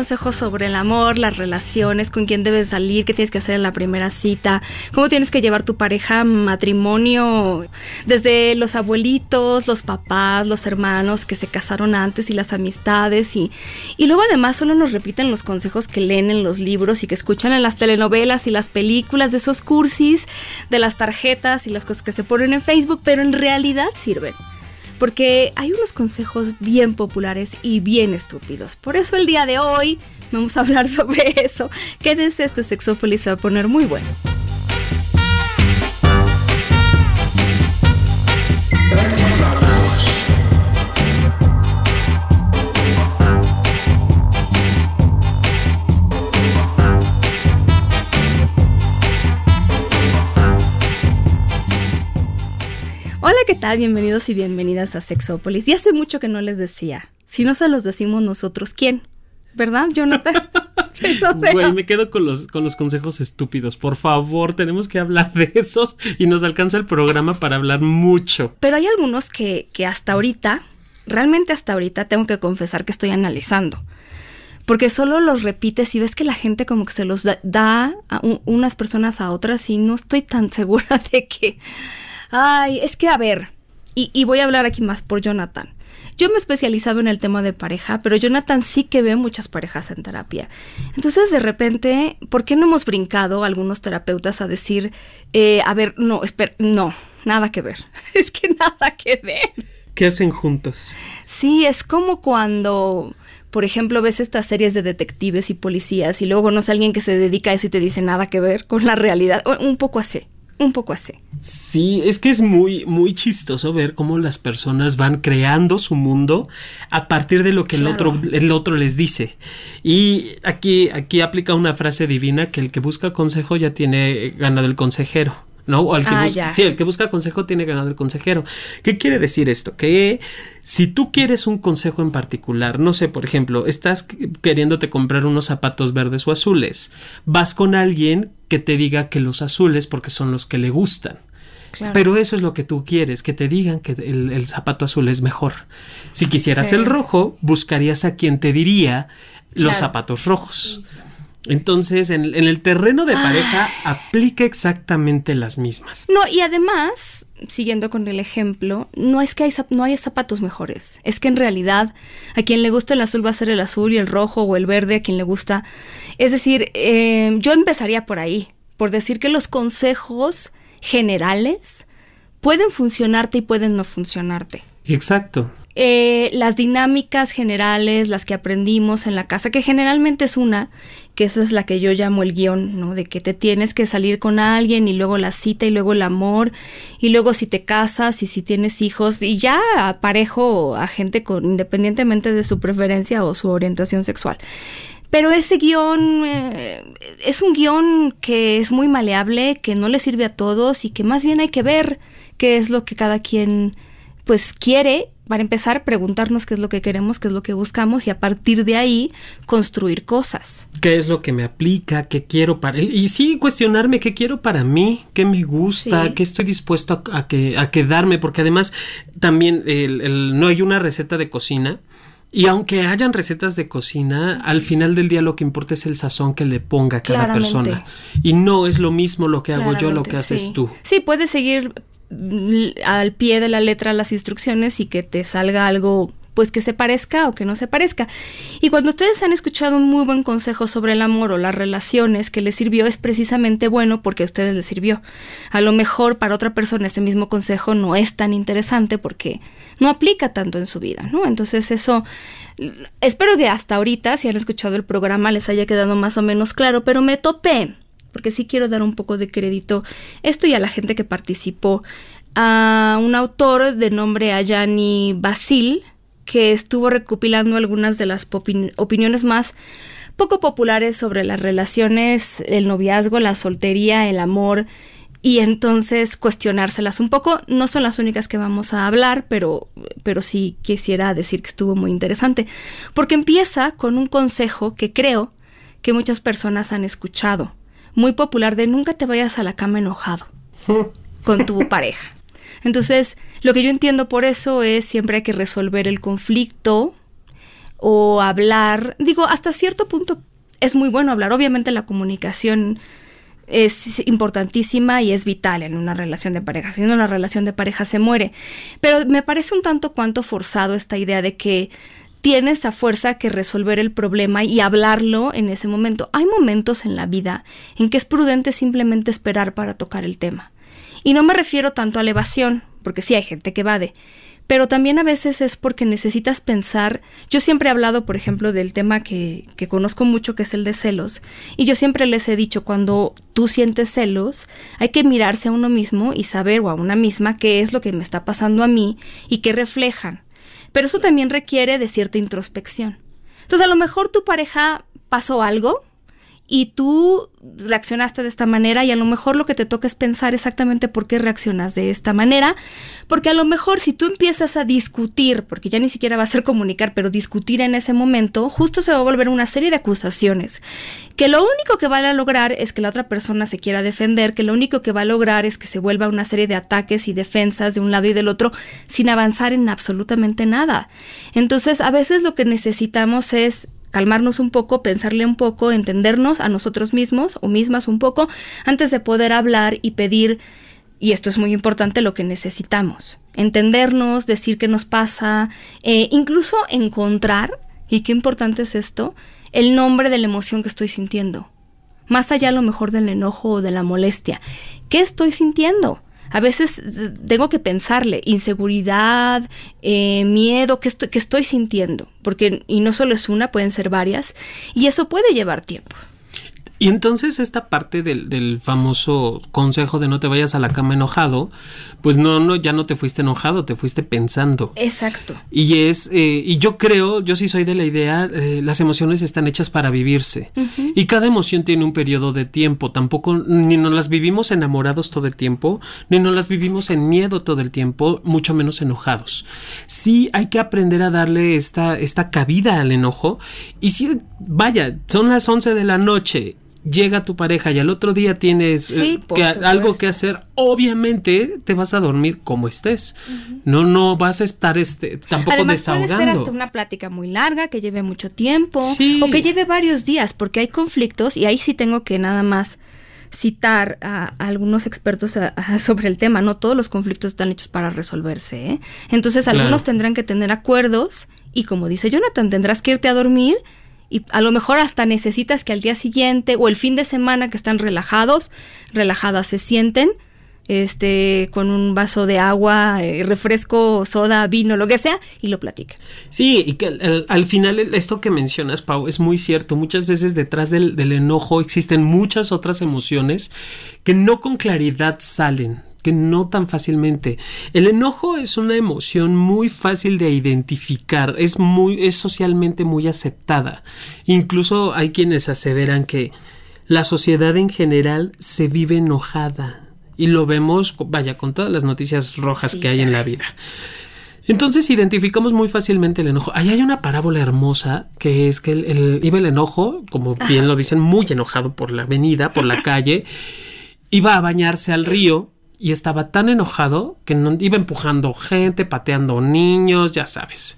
Consejos sobre el amor, las relaciones, con quién debes salir, qué tienes que hacer en la primera cita, cómo tienes que llevar tu pareja, matrimonio, desde los abuelitos, los papás, los hermanos que se casaron antes y las amistades y, y luego además solo nos repiten los consejos que leen en los libros y que escuchan en las telenovelas y las películas de esos cursis, de las tarjetas y las cosas que se ponen en Facebook, pero en realidad sirven porque hay unos consejos bien populares y bien estúpidos. Por eso el día de hoy vamos a hablar sobre eso. Quédense, esto es Sexópolis, se va a poner muy bueno. ¿Qué tal? Bienvenidos y bienvenidas a Sexópolis. Y hace mucho que no les decía. Si no se los decimos nosotros, ¿quién? ¿Verdad, Jonathan? Güey, me quedo con los, con los consejos estúpidos. Por favor, tenemos que hablar de esos y nos alcanza el programa para hablar mucho. Pero hay algunos que, que hasta ahorita, realmente hasta ahorita, tengo que confesar que estoy analizando. Porque solo los repites y ves que la gente como que se los da, a unas personas a otras y no estoy tan segura de que Ay, es que a ver, y, voy a hablar aquí más por Jonathan. Yo me he especializado en el tema de pareja, pero Jonathan sí que ve muchas parejas en terapia. Entonces, de repente, ¿por qué no hemos brincado algunos terapeutas a decir, eh, a ver, no, espera, no, nada que ver. es que nada que ver. ¿Qué hacen juntos? Sí, es como cuando, por ejemplo, ves estas series de detectives y policías y luego conoces a alguien que se dedica a eso y te dice nada que ver con la realidad. Un poco así un poco así. Sí, es que es muy, muy chistoso ver cómo las personas van creando su mundo a partir de lo que el, otro, el otro les dice. Y aquí, aquí aplica una frase divina que el que busca consejo ya tiene ganado el consejero. ¿No? O el que ah, sí, el que busca consejo tiene ganado el consejero. ¿Qué quiere decir esto? Que si tú quieres un consejo en particular, no sé, por ejemplo, estás queriéndote comprar unos zapatos verdes o azules, vas con alguien que te diga que los azules porque son los que le gustan. Pero eso es lo que tú quieres, que te digan que el, zapato azul es mejor. Si quisieras el rojo, buscarías a quien te diría los zapatos rojos. Entonces, en, el terreno de pareja aplica exactamente las mismas. No, y además, siguiendo con el ejemplo, no es que hay, no hay zapatos mejores. Es que en realidad a quien le gusta el azul va a ser el azul y el rojo o el verde a quien le gusta. Es decir, eh, yo empezaría por ahí, por decir que los consejos generales pueden funcionarte y pueden no funcionarte. Exacto. Eh, las dinámicas generales, las que aprendimos en la casa, que generalmente es una, que esa es la que yo llamo el guion, ¿no? De que te tienes que salir con alguien y luego la cita y luego el amor y luego si te casas y si tienes hijos y ya parejo a gente con, independientemente de su preferencia o su orientación sexual. Pero ese guion eh, es un guion que es muy maleable, que no le sirve a todos y que más bien hay que ver qué es lo que cada quien pues quiere para empezar, preguntarnos qué es lo que queremos, qué es lo que buscamos y a partir de ahí construir cosas. ¿Qué es lo que me aplica? ¿Qué quiero para... Y sí, cuestionarme qué quiero para mí, qué me gusta, qué estoy dispuesto a, que, a quedarme, porque además también no hay una receta de cocina. Y aunque hayan recetas de cocina, al final del día lo que importa es el sazón que le ponga cada persona. Y no es lo mismo lo que hago yo, lo que haces tú. Sí, puedes seguir al pie de la letra las instrucciones y que te salga algo pues que se parezca o que no se parezca. Y cuando ustedes han escuchado un muy buen consejo sobre el amor o las relaciones que les sirvió es precisamente bueno porque a ustedes les sirvió. A lo mejor para otra persona ese mismo consejo no es tan interesante porque no aplica tanto en su vida, ¿no? Entonces eso espero que hasta ahorita si han escuchado el programa les haya quedado más o menos claro, pero me topé porque sí quiero dar un poco de crédito esto y a la gente que participó a un autor de nombre Ayani Basil, que estuvo recopilando algunas de las opiniones más poco populares sobre las relaciones, el noviazgo, la soltería, el amor, y entonces cuestionárselas un poco. No son las únicas que vamos a hablar, pero, pero sí quisiera decir que estuvo muy interesante, porque empieza con un consejo que creo que muchas personas han escuchado, muy popular de nunca te vayas a la cama enojado con tu pareja. Entonces, lo que yo entiendo por eso es siempre hay que resolver el conflicto o hablar. Digo, hasta cierto punto es muy bueno hablar. Obviamente la comunicación es importantísima y es vital en una relación de pareja. Si no, la relación de pareja se muere. Pero me parece un tanto cuanto forzado esta idea de que tienes a fuerza que resolver el problema y hablarlo en ese momento. Hay momentos en la vida en que es prudente simplemente esperar para tocar el tema. Y no me refiero tanto a la evasión, porque sí hay gente que evade, pero también a veces es porque necesitas pensar, yo siempre he hablado, por ejemplo, del tema que, que, conozco mucho, que es el de celos, y yo siempre les he dicho, cuando tú sientes celos, hay que mirarse a uno mismo y saber o a una misma qué es lo que me está pasando a mí y qué reflejan. Pero eso también requiere de cierta introspección. Entonces, a lo mejor tu pareja pasó algo, y tú reaccionaste de esta manera y a lo mejor lo que te toca es pensar exactamente por qué reaccionas de esta manera, porque a lo mejor si tú empiezas a discutir, porque ya ni siquiera va a ser comunicar, pero discutir en ese momento, justo se va a volver una serie de acusaciones, que lo único que va a lograr es que la otra persona se quiera defender, que lo único que va a lograr es que se vuelva una serie de ataques y defensas de un lado y del otro sin avanzar en absolutamente nada. Entonces, a veces lo que necesitamos es calmarnos un poco, pensarle un poco, entendernos a nosotros mismos o mismas un poco antes de poder hablar y pedir, y esto es muy importante, lo que necesitamos. Entendernos, decir qué nos pasa, eh, incluso encontrar, y qué importante es esto, el nombre de la emoción que estoy sintiendo. Más allá a lo mejor del enojo o de la molestia. ¿Qué estoy sintiendo? A veces tengo que pensarle, inseguridad, eh, miedo, ¿qué estoy, que estoy sintiendo? Porque, y no solo es una, pueden ser varias, y eso puede llevar tiempo. Y entonces esta parte del, del, famoso consejo de no te vayas a la cama enojado, pues no, no, ya no te fuiste enojado, te fuiste pensando. Exacto. Y es, eh, y yo creo, yo sí soy de la idea, eh, las emociones están hechas para vivirse. Y cada emoción tiene un periodo de tiempo. Tampoco, ni nos las vivimos enamorados todo el tiempo, ni nos las vivimos en miedo todo el tiempo, mucho menos enojados. Sí hay que aprender a darle esta, esta cabida al enojo. Y si, vaya, son las 11 de la noche llega tu pareja y al otro día tienes eh, que, algo que hacer, obviamente te vas a dormir como estés. No, no vas a estar este, tampoco Además, desahogando. Puede ser hasta una plática muy larga, que lleve mucho tiempo, o que lleve varios días, porque hay conflictos, y ahí sí tengo que nada más citar a, algunos expertos sobre el tema. No todos los conflictos están hechos para resolverse. ¿eh? Entonces, algunos tendrán que tener acuerdos, y como dice Jonathan, tendrás que irte a dormir y a lo mejor hasta necesitas que al día siguiente o el fin de semana que están relajados, relajadas se sienten, este, con un vaso de agua, eh, refresco, soda, vino, lo que sea, y lo platican. Sí, y que al, final esto que mencionas, Pau, es muy cierto. Muchas veces detrás del enojo existen muchas otras emociones que no con claridad salen que no tan fácilmente. El enojo es una emoción muy fácil de identificar, es muy es socialmente muy aceptada. Incluso hay quienes aseveran que la sociedad en general se vive enojada y lo vemos, vaya, con todas las noticias rojas que hay en la vida. Entonces identificamos muy fácilmente el enojo. Ahí hay una parábola hermosa que es que el, iba el enojo, como bien lo dicen, muy enojado por la avenida, por la calle, iba a bañarse al río y estaba tan enojado que no, iba empujando gente, pateando niños, ya sabes.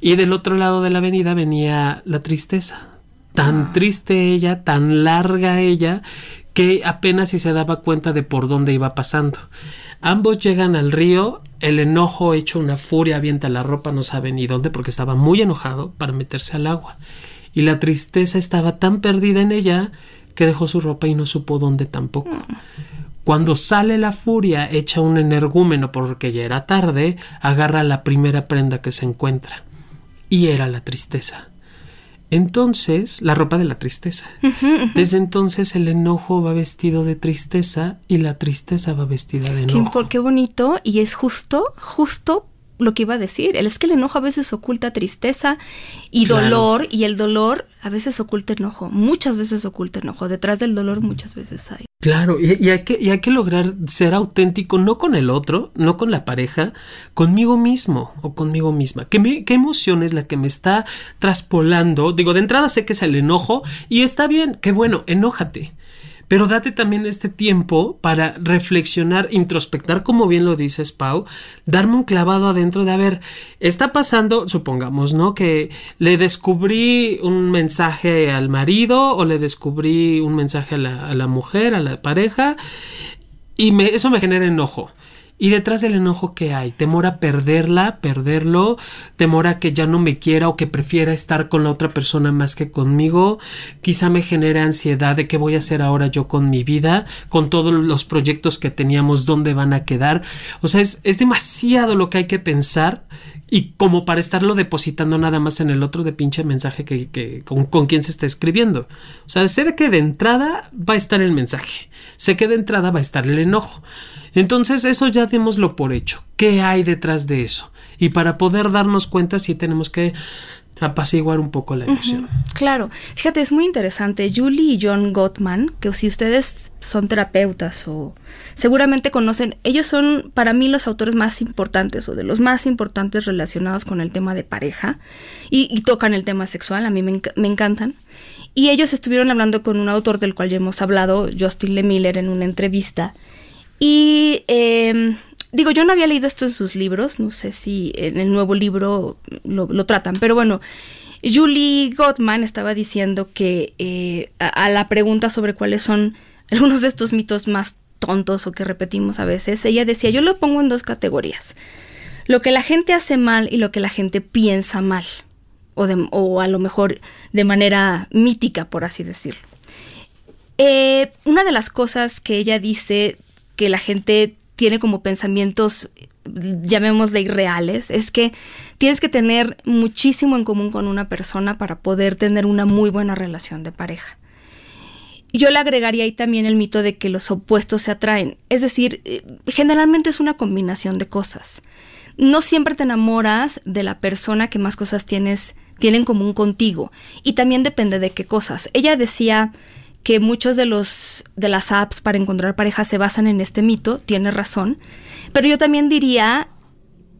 Y del otro lado de la avenida venía la tristeza. Tan ah. triste ella, tan larga ella, que apenas si se daba cuenta de por dónde iba pasando. Ambos llegan al río, el enojo hecho una furia avienta la ropa, no sabe ni dónde, porque estaba muy enojado para meterse al agua. Y la tristeza estaba tan perdida en ella que dejó su ropa y no supo dónde tampoco. Mm. Cuando sale la furia, echa un energúmeno porque ya era tarde, agarra la primera prenda que se encuentra. Y era la tristeza. entonces, la ropa de la tristeza. Desde entonces el enojo va vestido de tristeza y la tristeza va vestida de enojo. Qué, qué bonito y es justo, justo lo que iba a decir. Es que el enojo a veces oculta tristeza y dolor y el dolor a veces oculta enojo. Muchas veces oculta enojo. Detrás del dolor muchas veces hay. Claro, y, hay que, y hay que lograr ser auténtico, no con el otro, no con la pareja, conmigo mismo o conmigo misma. ¿Qué, ¿Qué emoción es la que me está traspolando? Digo, de entrada sé que es el enojo y está bien, qué bueno, enójate pero date también este tiempo para reflexionar, introspectar, como bien lo dices, Pau, darme un clavado adentro de, a ver, está pasando, supongamos, ¿no? Que le descubrí un mensaje al marido o le descubrí un mensaje a la, a la mujer, a la pareja, y me, eso me genera enojo. Y detrás del enojo que hay, temor a perderla, perderlo, temor a que ya no me quiera o que prefiera estar con la otra persona más que conmigo, quizá me genere ansiedad de qué voy a hacer ahora yo con mi vida, con todos los proyectos que teníamos, dónde van a quedar. O sea, es, es demasiado lo que hay que pensar y como para estarlo depositando nada más en el otro de pinche mensaje que, que con, con quien se está escribiendo. O sea, sé de que de entrada va a estar el mensaje, sé que de entrada va a estar el enojo. Entonces eso ya démoslo por hecho. ¿Qué hay detrás de eso? Y para poder darnos cuenta sí tenemos que apaciguar un poco la emoción. claro, fíjate, es muy interesante. Julie y John Gottman, que si ustedes son terapeutas o seguramente conocen, ellos son para mí los autores más importantes o de los más importantes relacionados con el tema de pareja y, tocan el tema sexual, a mí me, me, encantan. Y ellos estuvieron hablando con un autor del cual ya hemos hablado, Justin Lemiller, en una entrevista. Y eh, digo, yo no había leído esto en sus libros, no sé si en el nuevo libro lo, tratan, pero bueno, Julie Gottman estaba diciendo que eh, a, la pregunta sobre cuáles son algunos de estos mitos más tontos o que repetimos a veces, ella decía, yo lo pongo en dos categorías, lo que la gente hace mal y lo que la gente piensa mal, o, o a lo mejor de manera mítica, por así decirlo. Eh, una de las cosas que ella dice que la gente tiene como pensamientos llamémosle irreales, es que tienes que tener muchísimo en común con una persona para poder tener una muy buena relación de pareja. Yo le agregaría ahí también el mito de que los opuestos se atraen, es decir, eh, generalmente es una combinación de cosas. No siempre te enamoras de la persona que más cosas tienes, tiene en común contigo y también depende de qué cosas. Ella decía, que muchos de los de las apps para encontrar pareja se basan en este mito, tiene razón, pero yo también diría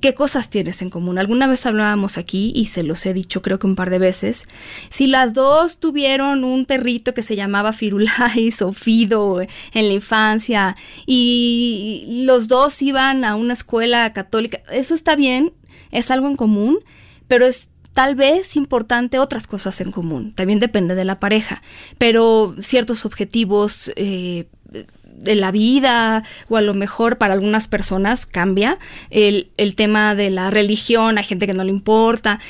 qué cosas tienes en común. Alguna vez hablábamos aquí y se los he dicho creo que un par de veces. Si las dos tuvieron un perrito que se llamaba Firulais o Fido en la infancia y los dos iban a una escuela católica, eso está bien, es algo en común, pero es tal vez importante otras cosas en común, también depende de la pareja, pero ciertos objetivos eh, de la vida o a lo mejor para algunas personas cambia, el, tema de la religión, hay gente que no le importa,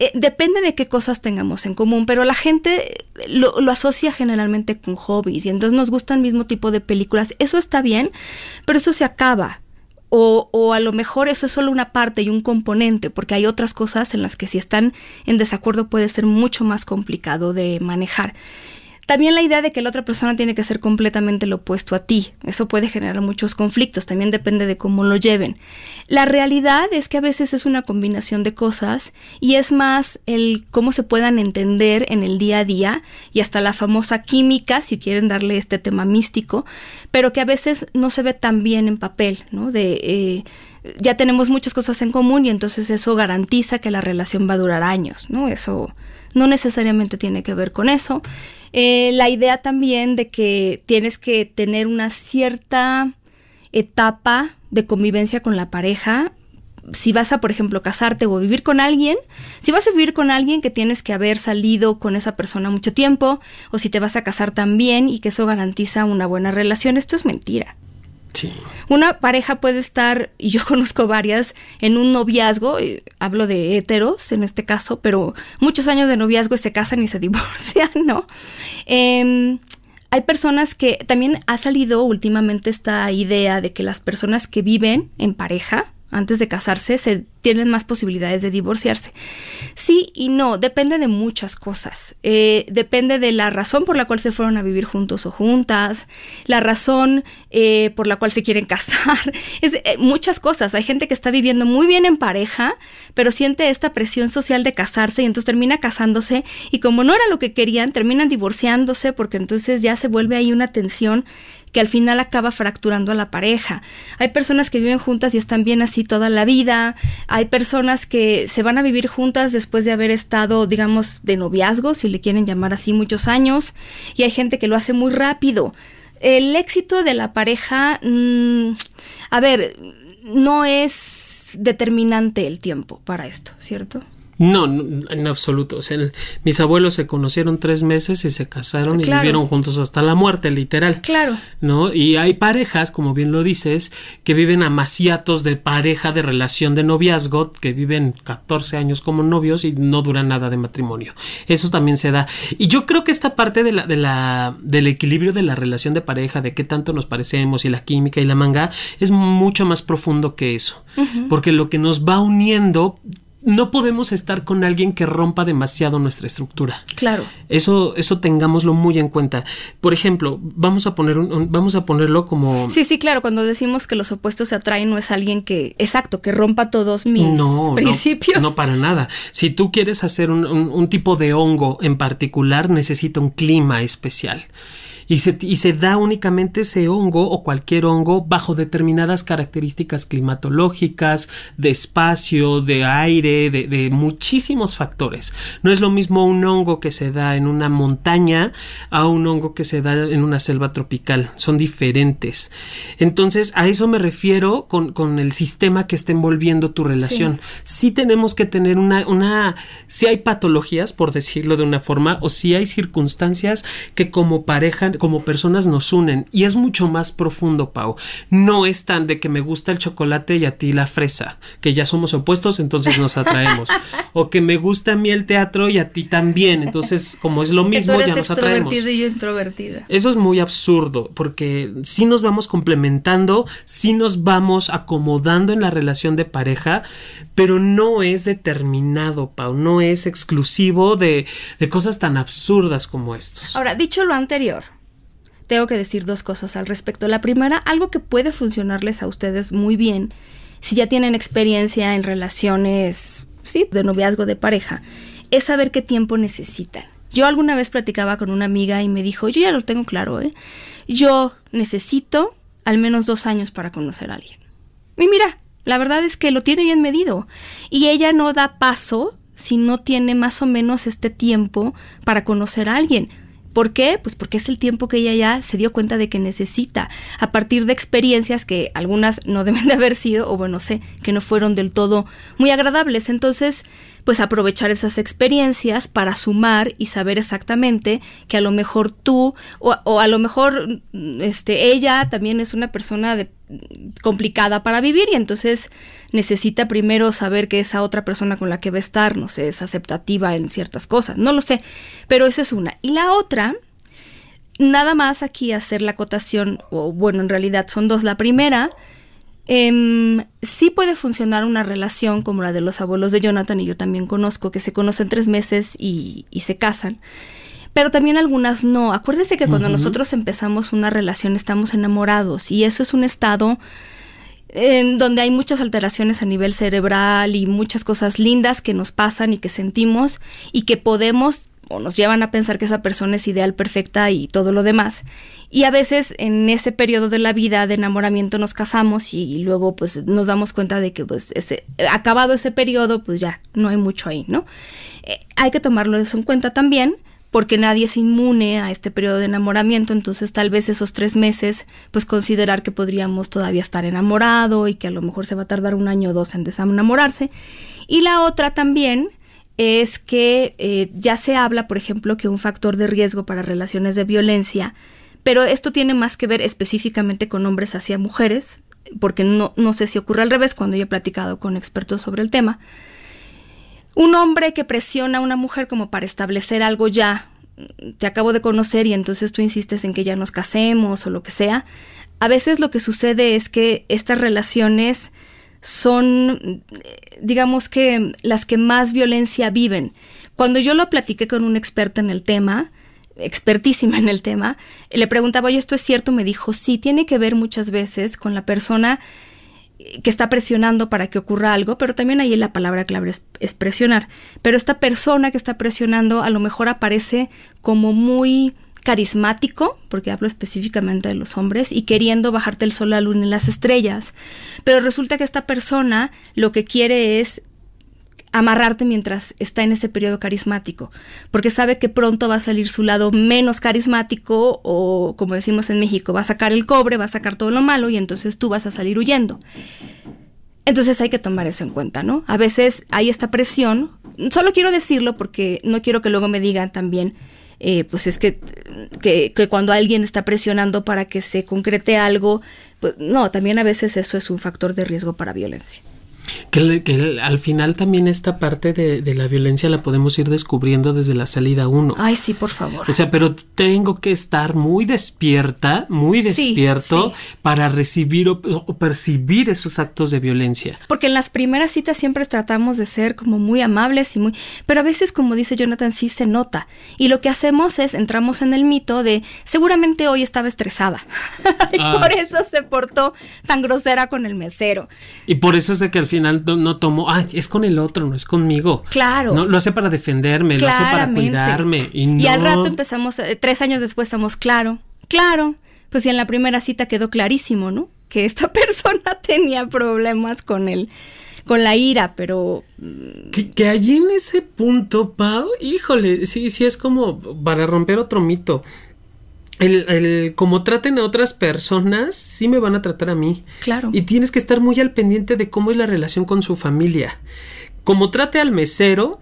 eh, depende de qué cosas tengamos en común, pero la gente lo, lo, asocia generalmente con hobbies y entonces nos gusta el mismo tipo de películas. Eso está bien, pero eso se acaba. O, o, a lo mejor eso es solo una parte y un componente, porque hay otras cosas en las que si están en desacuerdo puede ser mucho más complicado de manejar. También la idea de que la otra persona tiene que ser completamente lo opuesto a ti. Eso puede generar muchos conflictos, también depende de cómo lo lleven. La realidad es que a veces es una combinación de cosas y es más el cómo se puedan entender en el día a día y hasta la famosa química, si quieren darle este tema místico, pero que a veces no se ve tan bien en papel, ¿no? De eh, ya tenemos muchas cosas en común y entonces eso garantiza que la relación va a durar años, ¿no? Eso no necesariamente tiene que ver con eso. Eh, la idea también de que tienes que tener una cierta etapa de convivencia con la pareja. Si vas a, por ejemplo, casarte o vivir con alguien, si vas a vivir con alguien que tienes que haber salido con esa persona mucho tiempo, o si te vas a casar también y que eso garantiza una buena relación, esto es mentira. Una pareja puede estar, y yo conozco varias, en un noviazgo, hablo de heteros en este caso, pero muchos años de noviazgo y se casan y se divorcian, ¿no? Em, hay personas que también ha salido últimamente esta idea de que las personas que viven en pareja, antes de casarse, se tienen más posibilidades de divorciarse. Sí y no, depende de muchas cosas. Eh, depende de la razón por la cual se fueron a vivir juntos o juntas, la razón eh, por la cual se quieren casar, es, eh, muchas cosas. Hay gente que está viviendo muy bien en pareja, pero siente esta presión social de casarse y entonces termina casándose y como no era lo que querían, terminan divorciándose porque entonces ya se vuelve ahí una tensión que al final acaba fracturando a la pareja. Hay personas que viven juntas y están bien así toda la vida. Hay personas que se van a vivir juntas después de haber estado, digamos, de noviazgo, si le quieren llamar así, muchos años. Y hay gente que lo hace muy rápido. El éxito de la pareja, mm, a ver, no es determinante el tiempo para esto, ¿cierto? No, en absoluto. O sea, mis abuelos se conocieron tres meses y se casaron y vivieron juntos hasta la muerte, literal. Claro. ¿No? Y hay parejas, como bien lo dices, que viven amaciatos de pareja, de relación de noviazgo, que viven 14 años como novios y no duran nada de matrimonio. Eso también se da. Y yo creo que esta parte de la, de la, del equilibrio de la relación de pareja, de qué tanto nos parecemos y la química y la manga, es mucho más profundo que eso. Porque lo que nos va uniendo no podemos estar con alguien que rompa demasiado nuestra estructura. Claro. Eso, eso tengámoslo muy en cuenta. Por ejemplo, vamos a poner un, vamos a ponerlo como. Sí, sí, claro. Cuando decimos que los opuestos se atraen, no es alguien que, exacto, que rompa todos mis principios. No, para nada. Si tú quieres hacer un, un tipo de hongo en particular, necesita un clima especial y se, y se da únicamente ese hongo o cualquier hongo bajo determinadas características climatológicas, de espacio, de aire, de, de muchísimos factores. No es lo mismo un hongo que se da en una montaña a un hongo que se da en una selva tropical. Son diferentes. Entonces, a eso me refiero con, con el sistema que está envolviendo tu relación. Sí. tenemos que tener una, una, si hay patologías, por decirlo de una forma, o si hay circunstancias que como pareja como personas nos unen y es mucho más profundo, Pau. No es tan de que me gusta el chocolate y a ti la fresa, que ya somos opuestos, entonces nos atraemos. o que me gusta a mí el teatro y a ti también, entonces como es lo mismo ya nos atraemos. y yo introvertida. Eso es muy absurdo, porque si nos vamos complementando, si nos vamos acomodando en la relación de pareja, pero no es determinado, Pau, no es exclusivo de, de cosas tan absurdas como estos. Ahora, dicho lo anterior, tengo que decir dos cosas al respecto. La primera, algo que puede funcionarles a ustedes muy bien si ya tienen experiencia en relaciones, sí, de noviazgo de pareja, es saber qué tiempo necesitan. Yo alguna vez platicaba con una amiga y me dijo, yo ya lo tengo claro, ¿eh? Yo necesito al menos dos años para conocer a alguien. Y mira, la verdad es que lo tiene bien medido. Y ella no da paso si no tiene más o menos este tiempo para conocer a alguien. ¿Por qué? Pues porque es el tiempo que ella ya se dio cuenta de que necesita, a partir de experiencias que algunas no deben de haber sido, o bueno, sé, que no fueron del todo muy agradables. Entonces, pues aprovechar esas experiencias para sumar y saber exactamente que a lo mejor tú o, a lo mejor este ella también es una persona de, complicada para vivir y entonces necesita primero saber que esa otra persona con la que va a estar, no sé, es aceptativa en ciertas cosas, no lo sé, pero esa es una. Y la otra, nada más aquí hacer la acotación, o bueno, en realidad son dos. La primera, eh, sí puede funcionar una relación como la de los abuelos de Jonathan y yo también conozco, que se conocen tres meses y, se casan. Pero también algunas no. Acuérdense que cuando nosotros empezamos una relación estamos enamorados y eso es un estado en donde hay muchas alteraciones a nivel cerebral y muchas cosas lindas que nos pasan y que sentimos y que podemos o nos llevan a pensar que esa persona es ideal, perfecta y todo lo demás. Y a veces en ese periodo de la vida de enamoramiento nos casamos y, luego pues nos damos cuenta de que pues ese, acabado ese periodo pues ya no hay mucho ahí, ¿no? Eh, hay que tomarlo eso en cuenta también porque nadie es inmune a este periodo de enamoramiento, entonces tal vez esos tres meses, pues considerar que podríamos todavía estar enamorado y que a lo mejor se va a tardar un año o dos en desenamorarse. Y la otra también es que eh, ya se habla, por ejemplo, que un factor de riesgo para relaciones de violencia, pero esto tiene más que ver específicamente con hombres hacia mujeres, porque no, no sé si ocurre al revés cuando yo he platicado con expertos sobre el tema. Un hombre que presiona a una mujer como para establecer algo ya, te acabo de conocer y entonces tú insistes en que ya nos casemos o lo que sea, a veces lo que sucede es que estas relaciones son, digamos que, las que más violencia viven. Cuando yo lo platiqué con un experto en el tema, expertísima en el tema, le preguntaba, oye, ¿esto es cierto? Me dijo, sí, tiene que ver muchas veces con la persona que está presionando para que ocurra algo, pero también ahí la palabra clave es, presionar. Pero esta persona que está presionando a lo mejor aparece como muy carismático, porque hablo específicamente de los hombres, y queriendo bajarte el sol, la luna y las estrellas. Pero resulta que esta persona lo que quiere es amarrarte mientras está en ese periodo carismático, porque sabe que pronto va a salir su lado menos carismático o, como decimos en México, va a sacar el cobre, va a sacar todo lo malo y entonces tú vas a salir huyendo. Entonces hay que tomar eso en cuenta, ¿no? A veces hay esta presión, solo quiero decirlo porque no quiero que luego me digan también, eh, pues es que, que, que, cuando alguien está presionando para que se concrete algo, pues no, también a veces eso es un factor de riesgo para violencia. Que, al final también esta parte de, la violencia la podemos ir descubriendo desde la salida uno. Ay, sí, por favor. O sea, pero tengo que estar muy despierta, muy despierto para recibir o, percibir esos actos de violencia. Porque en las primeras citas siempre tratamos de ser como muy amables y muy... Pero a veces, como dice Jonathan, sí se nota. Y lo que hacemos es entramos en el mito de seguramente hoy estaba estresada. y ah, por eso se portó tan grosera con el mesero. Y por eso es de que al final final no, tomo, ah, es con el otro, no es conmigo. Claro. No, lo hace para defenderme, lo hace para cuidarme. Y, al rato empezamos, eh, tres años después estamos, claro, claro. Pues y en la primera cita quedó clarísimo, ¿no? Que esta persona tenía problemas con él con la ira, pero... Mm, que, que, allí en ese punto, Pau, híjole, sí, sí es como para romper otro mito el, el, como traten a otras personas, sí me van a tratar a mí. Claro. Y tienes que estar muy al pendiente de cómo es la relación con su familia. Como trate al mesero,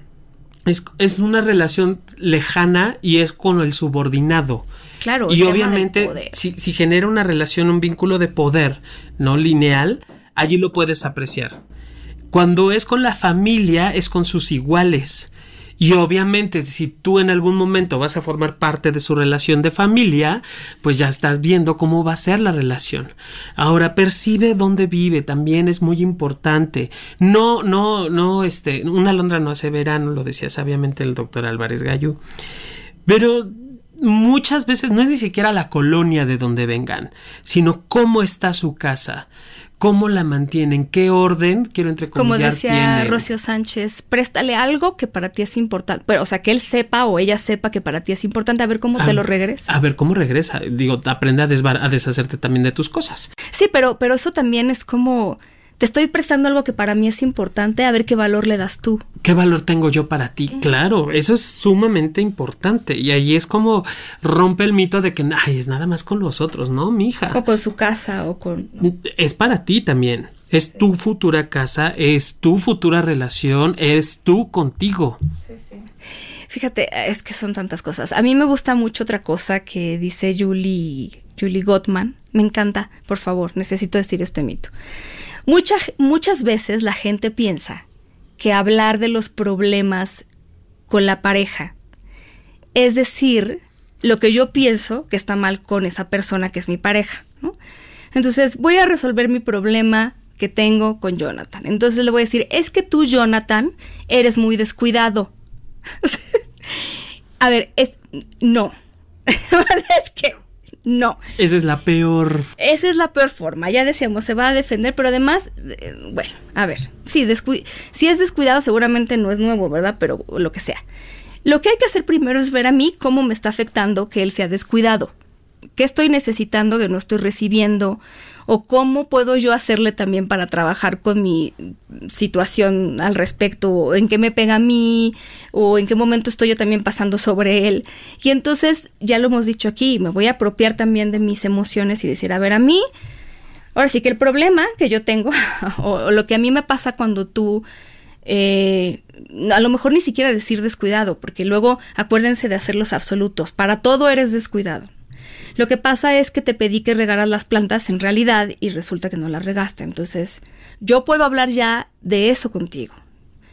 es, es una relación lejana y es con el subordinado. Claro. Y obviamente, si, si genera una relación, un vínculo de poder no lineal, allí lo puedes apreciar. Cuando es con la familia, es con sus iguales. Y obviamente si tú en algún momento vas a formar parte de su relación de familia, pues ya estás viendo cómo va a ser la relación. Ahora percibe dónde vive, también es muy importante. No, no, no, este, una alondra no hace verano, lo decía sabiamente el doctor Álvarez Gallo. Pero muchas veces no es ni siquiera la colonia de donde vengan, sino cómo está su casa cómo la mantienen, qué orden, quiero entrecomillar, Como decía Rocío Sánchez, préstale algo que para ti es importante, pero o sea, que él sepa o ella sepa que para ti es importante, a ver cómo te lo regresa. A ver cómo regresa, digo, aprende a, a deshacerte también de tus cosas. Sí, pero, pero eso también es como te estoy prestando algo que para mí es importante, a ver qué valor le das tú. ¿Qué valor tengo yo para ti? Claro, eso es sumamente importante. Y ahí es como rompe el mito de que ay, es nada más con los otros, ¿no, mi hija? O con su casa, o con. Es para ti también. Es tu futura casa, es tu futura relación, es tú contigo. Sí, sí. Fíjate, es que son tantas cosas. A mí me gusta mucho otra cosa que dice Julie, Julie Gottman. Me encanta, por favor, necesito decir este mito muchas veces la gente piensa que hablar de los problemas con la pareja es decir lo que yo pienso que está mal con esa persona que es mi pareja. Entonces voy a resolver mi problema que tengo con Jonathan. Entonces le voy a decir, es que tú, Jonathan, eres muy descuidado. a ver, es... No. es que no. Esa es la peor. Esa es la peor forma. Ya decíamos, se va a defender, pero además, eh, bueno, a ver, sí, si es descuidado seguramente no es nuevo, ¿verdad? Pero lo que sea. Lo que hay que hacer primero es ver a mí cómo me está afectando que él sea descuidado. ¿Qué estoy necesitando que no estoy recibiendo? o cómo puedo yo hacerle también para trabajar con mi situación al respecto, en qué me pega a mí, o en qué momento estoy yo también pasando sobre él. Y entonces, ya lo hemos dicho aquí, me voy a apropiar también de mis emociones y decir, a ver, a mí, ahora sí que el problema que yo tengo, o, lo que a mí me pasa cuando tú... Eh, a lo mejor ni siquiera decir descuidado, porque luego acuérdense de hacer los absolutos. Para todo eres descuidado. Lo que pasa es que te pedí que regaras las plantas en realidad y resulta que no las regaste. Entonces, yo puedo hablar ya de eso contigo.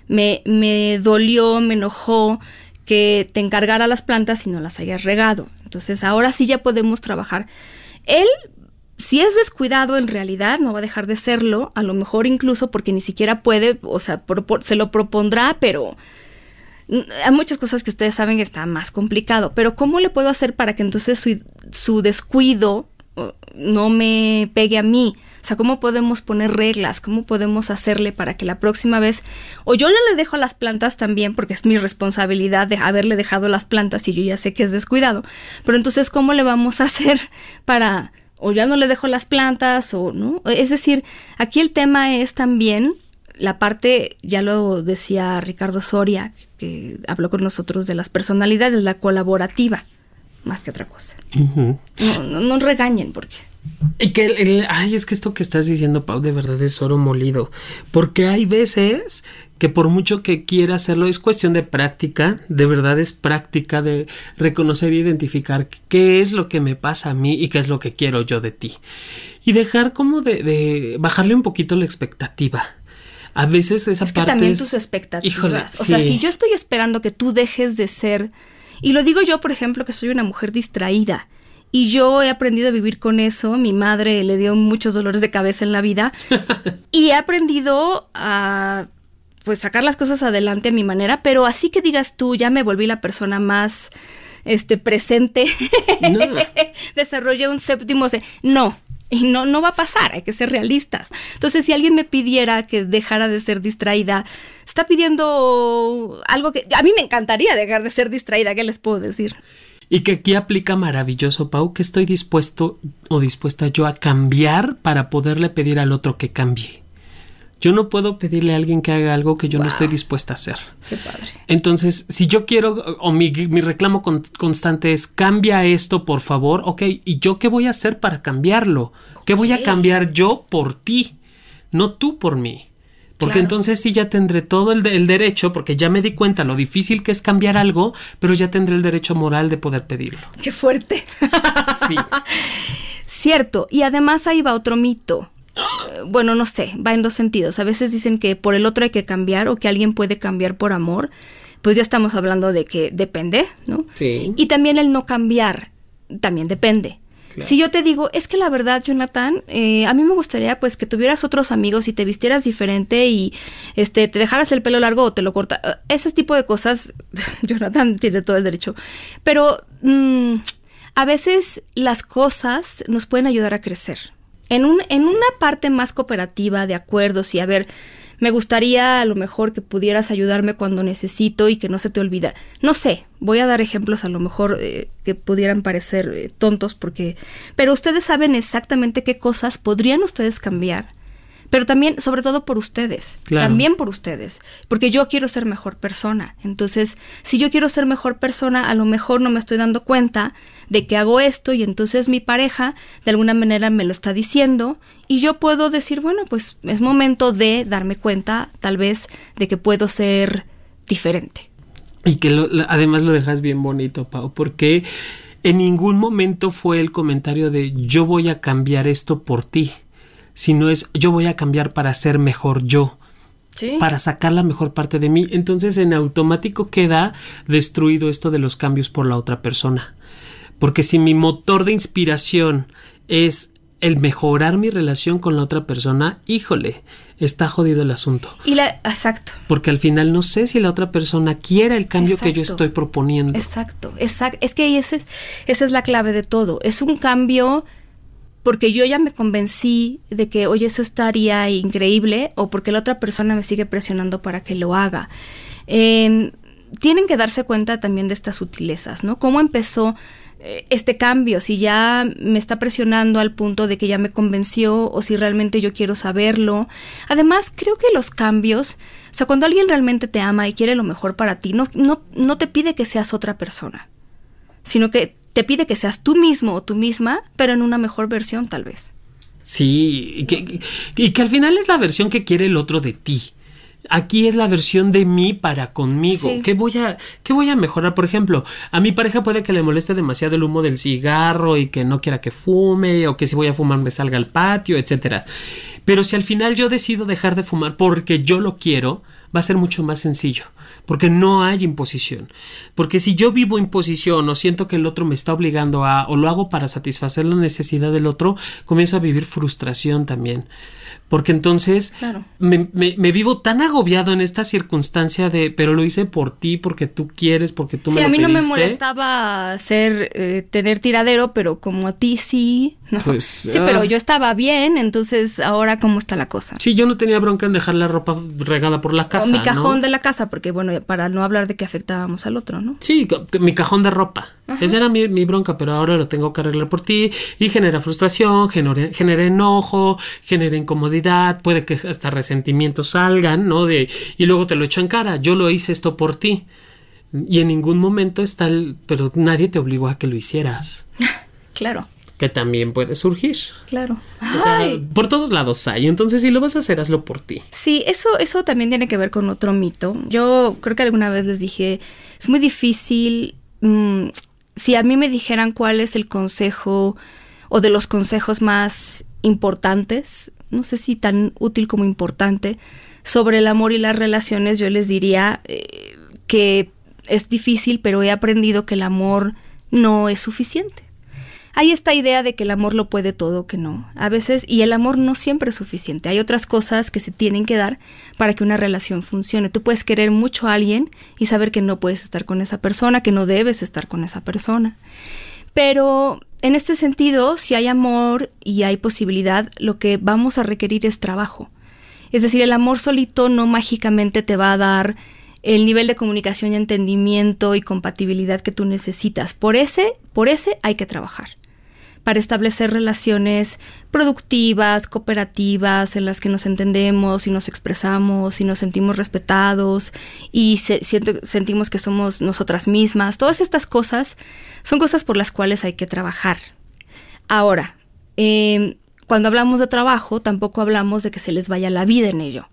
Me, me dolió, me enojó que te encargara las plantas y no las hayas regado. Entonces, ahora sí ya podemos trabajar. Él si es descuidado en realidad, no va a dejar de serlo, a lo mejor incluso porque ni siquiera puede, o sea, se lo propondrá, pero hay muchas cosas que ustedes saben que está más complicado, pero ¿cómo le puedo hacer para que entonces su, su descuido no me pegue a mí? O sea, ¿cómo podemos poner reglas? ¿Cómo podemos hacerle para que la próxima vez, o yo ya le dejo las plantas también, porque es mi responsabilidad de haberle dejado las plantas y yo ya sé que es descuidado, pero entonces, ¿cómo le vamos a hacer para o ya no le dejo las plantas o no. Es decir, aquí el tema es también la parte, ya lo decía Ricardo Soria, que habló con nosotros de las personalidades, la colaborativa, más que otra cosa. no, no, regañen porque... Y que ay, es que esto que estás diciendo, Pau, de verdad es oro molido. Porque hay veces que por mucho que quiera hacerlo es cuestión de práctica, de verdad es práctica de reconocer e identificar qué es lo que me pasa a mí y qué es lo que quiero yo de ti. Y dejar como de, bajarle un poquito la expectativa. A veces esa es que también tus expectativas. o sea, si yo estoy esperando que tú dejes de ser, y lo digo yo, por ejemplo, que soy una mujer distraída, y yo he aprendido a vivir con eso. Mi madre le dio muchos dolores de cabeza en la vida. y he aprendido a pues sacar las cosas adelante a mi manera, pero así que digas tú, ya me volví la persona más este presente, no. desarrollé un séptimo, no, y no, no va a pasar, hay que ser realistas. Entonces, si alguien me pidiera que dejara de ser distraída, está pidiendo algo que a mí me encantaría dejar de ser distraída, ¿qué les puedo decir? Y que aquí aplica maravilloso, Pau, que estoy dispuesto o dispuesta yo a cambiar para poderle pedir al otro que cambie. Yo no puedo pedirle a alguien que haga algo que yo no estoy dispuesta a hacer. Qué padre. Entonces, si yo quiero, o mi, reclamo constante es, cambia esto, por favor, ok, ¿y yo qué voy a hacer para cambiarlo? ¿Qué voy a cambiar yo por ti? No tú por mí. Porque entonces sí ya tendré todo el, el, derecho, porque ya me di cuenta lo difícil que es cambiar algo, pero ya tendré el derecho moral de poder pedirlo. Qué fuerte. Sí. Cierto. Y además ahí va otro mito bueno, no sé, va en dos sentidos. A veces dicen que por el otro hay que cambiar o que alguien puede cambiar por amor. Pues ya estamos hablando de que depende, ¿no? Sí. Y también el no cambiar, también depende. Si yo te digo, es que la verdad, Jonathan, eh, a mí me gustaría pues que tuvieras otros amigos y te vistieras diferente y este te dejaras el pelo largo o te lo corta. Eh, ese tipo de cosas, Jonathan tiene todo el derecho. Pero mm, a veces las cosas nos pueden ayudar a crecer. En, un, en una parte más cooperativa de acuerdos y a ver, me gustaría a lo mejor que pudieras ayudarme cuando necesito y que no se te olvida. No sé, voy a dar ejemplos a lo mejor eh, que pudieran parecer eh, tontos porque... Pero ustedes saben exactamente qué cosas podrían ustedes cambiar pero también, sobre todo por ustedes, también por ustedes, porque yo quiero ser mejor persona. Entonces, si yo quiero ser mejor persona, a lo mejor no me estoy dando cuenta de que hago esto y entonces mi pareja de alguna manera me lo está diciendo y yo puedo decir, bueno, pues es momento de darme cuenta tal vez de que puedo ser diferente. Y que además lo dejas bien bonito, Pau, porque en ningún momento fue el comentario de yo voy a cambiar esto por ti sino es yo voy a cambiar para ser mejor yo. para sacar la mejor parte de mí. Entonces en automático queda destruido esto de los cambios por la otra persona. Porque si mi motor de inspiración es el mejorar mi relación con la otra persona, híjole, está jodido el asunto. Y la, exacto. Porque al final no sé si la otra persona quiere el cambio que yo estoy proponiendo. Exacto, exacto. Es que esa es, esa es la clave de todo. Es un cambio porque yo ya me convencí de que, oye, eso estaría increíble, o porque la otra persona me sigue presionando para que lo haga. Em, tienen que darse cuenta también de estas sutilezas, ¿no? ¿Cómo empezó eh, este cambio? Si ya me está presionando al punto de que ya me convenció o si realmente yo quiero saberlo. Además, creo que los cambios, o sea, cuando alguien realmente te ama y quiere lo mejor para ti, no, no, no te pide que seas otra persona, sino que te pide que seas tú mismo o tú misma, pero en una mejor versión tal vez. Sí, y que, y que al final es la versión que quiere el otro de ti. Aquí es la versión de mí para conmigo. ¿Qué, voy a, ¿Qué voy a mejorar? Por ejemplo, a mi pareja puede que le moleste demasiado el humo del cigarro y que no quiera que fume o que si voy a fumar me salga al patio, etcétera. Pero si al final yo decido dejar de fumar porque yo lo quiero, va a ser mucho más sencillo porque no hay imposición. Porque si yo vivo imposición o siento que el otro me está obligando a, o lo hago para satisfacer la necesidad del otro, comienzo a vivir frustración también. Porque entonces me, vivo tan agobiado en esta circunstancia de, pero lo hice por ti, porque tú quieres, porque tú me lo Sí, a mí no me molestaba ser, eh, tener tiradero, pero como a ti sí, Pues, sí, pero ah. yo estaba bien, entonces ahora cómo está la cosa. Sí, yo no tenía bronca en dejar la ropa regada por la casa. O mi cajón de la casa, porque bueno, para no hablar de que afectábamos al otro, ¿no? Sí, mi cajón de ropa. Esa era mi, bronca, pero ahora lo tengo que arreglar por ti y genera frustración, genera, enojo, genera incomodidad, puede que hasta resentimientos salgan, ¿no? De, y luego te lo echo en cara, yo lo hice esto por ti. Y en ningún momento está el, pero nadie te obligó a que lo hicieras. claro que también puede surgir. Claro. por todos lados hay. Entonces, si lo vas a hacer, hazlo por ti. Sí, eso, eso también tiene que ver con otro mito. Yo creo que alguna vez les dije, es muy difícil mm, si a mí me dijeran cuál es el consejo o de los consejos más importantes, no sé si tan útil como importante, sobre el amor y las relaciones, yo les diría eh, que es difícil, pero he aprendido que el amor no es suficiente. Hay esta idea de que el amor lo puede todo, que no. A veces, y el amor no siempre es suficiente. Hay otras cosas que se tienen que dar para que una relación funcione. Tú puedes querer mucho a alguien y saber que no puedes estar con esa persona, que no debes estar con esa persona. Pero en este sentido, si hay amor y hay posibilidad, lo que vamos a requerir es trabajo. Es decir, el amor solito no mágicamente te va a dar el nivel de comunicación y entendimiento y compatibilidad que tú necesitas. Por ese, por ese hay que trabajar para establecer relaciones productivas, cooperativas, en las que nos entendemos y nos expresamos y nos sentimos respetados y sentimos que somos nosotras mismas. Todas estas cosas son cosas por las cuales hay que trabajar. Ahora, em, cuando hablamos de trabajo, tampoco hablamos de que se les vaya la vida en ello